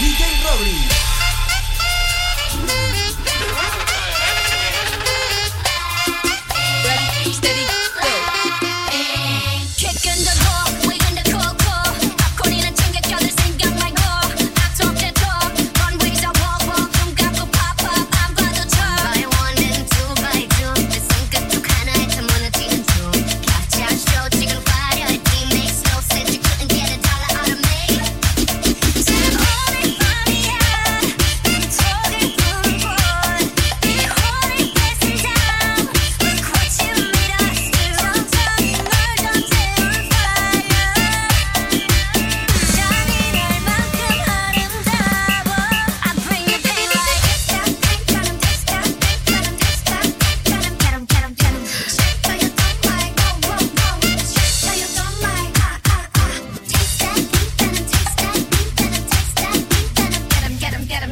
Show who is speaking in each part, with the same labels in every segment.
Speaker 1: 你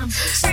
Speaker 2: Damn.